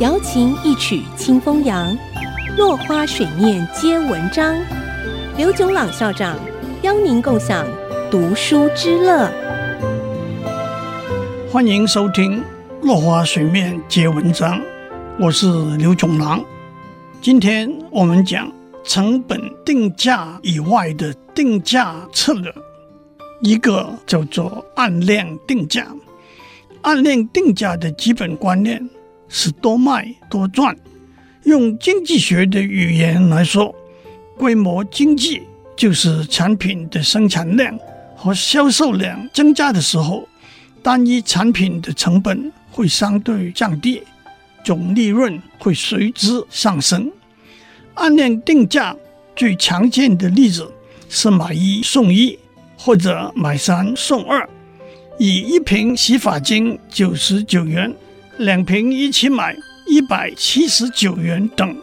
瑶琴一曲清风扬，落花水面皆文章。刘炯朗校长邀您共享读书之乐。欢迎收听《落花水面皆文章》，我是刘炯朗。今天我们讲成本定价以外的定价策略，一个叫做按量定价。按量定价的基本观念是多卖多赚。用经济学的语言来说，规模经济就是产品的生产量和销售量增加的时候，单一产品的成本会相对降低，总利润会随之上升。按量定价最常见的例子是买一送一，或者买三送二。以一瓶洗发精九十九元，两瓶一起买一百七十九元等。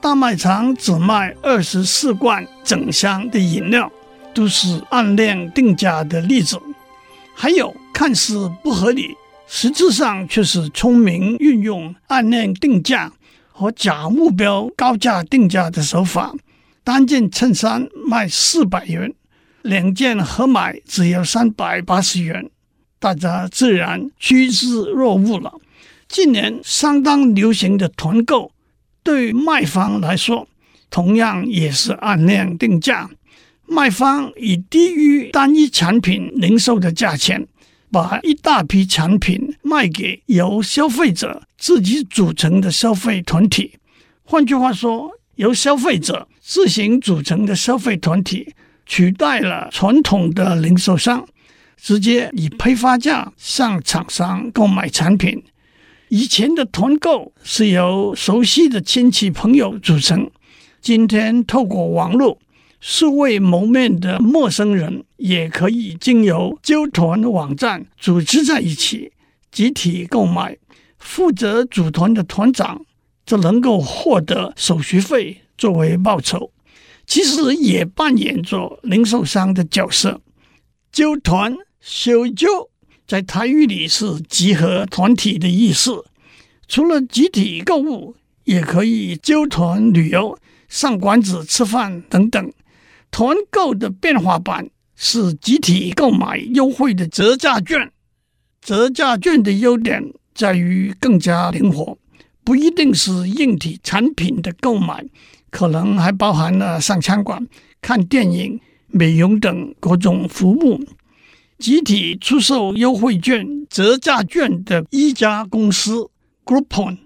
大卖场只卖二十四罐整箱的饮料，都是按量定价的例子。还有看似不合理，实质上却是聪明运用按量定价和假目标高价定价的手法。单件衬衫卖四百元，两件合买只要三百八十元。大家自然趋之若鹜了。近年相当流行的团购，对卖方来说，同样也是按量定价。卖方以低于单一产品零售的价钱，把一大批产品卖给由消费者自己组成的消费团体。换句话说，由消费者自行组成的消费团体，取代了传统的零售商。直接以批发价向厂商购买产品。以前的团购是由熟悉的亲戚朋友组成，今天透过网络，素未谋面的陌生人也可以经由纠团网站组织在一起，集体购买。负责组团的团长则能够获得手续费作为报酬，其实也扮演着零售商的角色。纠团。小揪在台语里是集合团体的意思。除了集体购物，也可以揪团旅游、上馆子吃饭等等。团购的变化版是集体购买优惠的折价券。折价券的优点在于更加灵活，不一定是硬体产品的购买，可能还包含了上餐馆、看电影、美容等各种服务。集体出售优惠券、折价券的一家公司 Groupon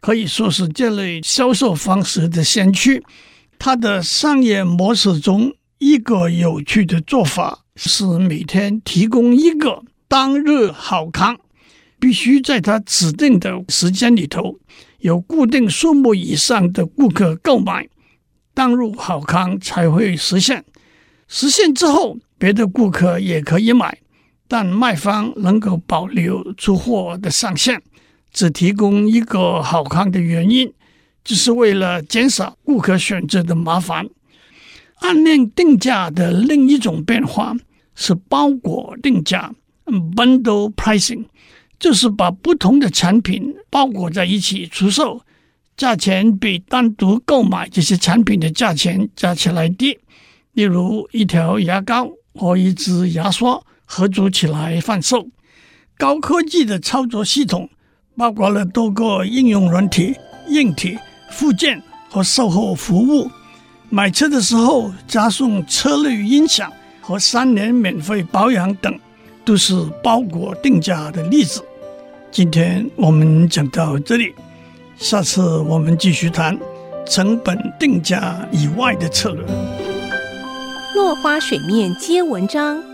可以说是这类销售方式的先驱。它的商业模式中，一个有趣的做法是每天提供一个当日好康，必须在它指定的时间里头有固定数目以上的顾客购买，当日好康才会实现。实现之后，别的顾客也可以买。但卖方能够保留出货的上限，只提供一个好看的原因，就是为了减少顾客选择的麻烦。按量定价的另一种变化是包裹定价 （bundle pricing），就是把不同的产品包裹在一起出售，价钱比单独购买这些产品的价钱加起来低。例如，一条牙膏和一支牙刷。合组起来贩售，高科技的操作系统包括了多个应用软体、硬体、附件和售后服务。买车的时候加送车内音响和三年免费保养等，都是包裹定价的例子。今天我们讲到这里，下次我们继续谈成本定价以外的策略。落花水面皆文章。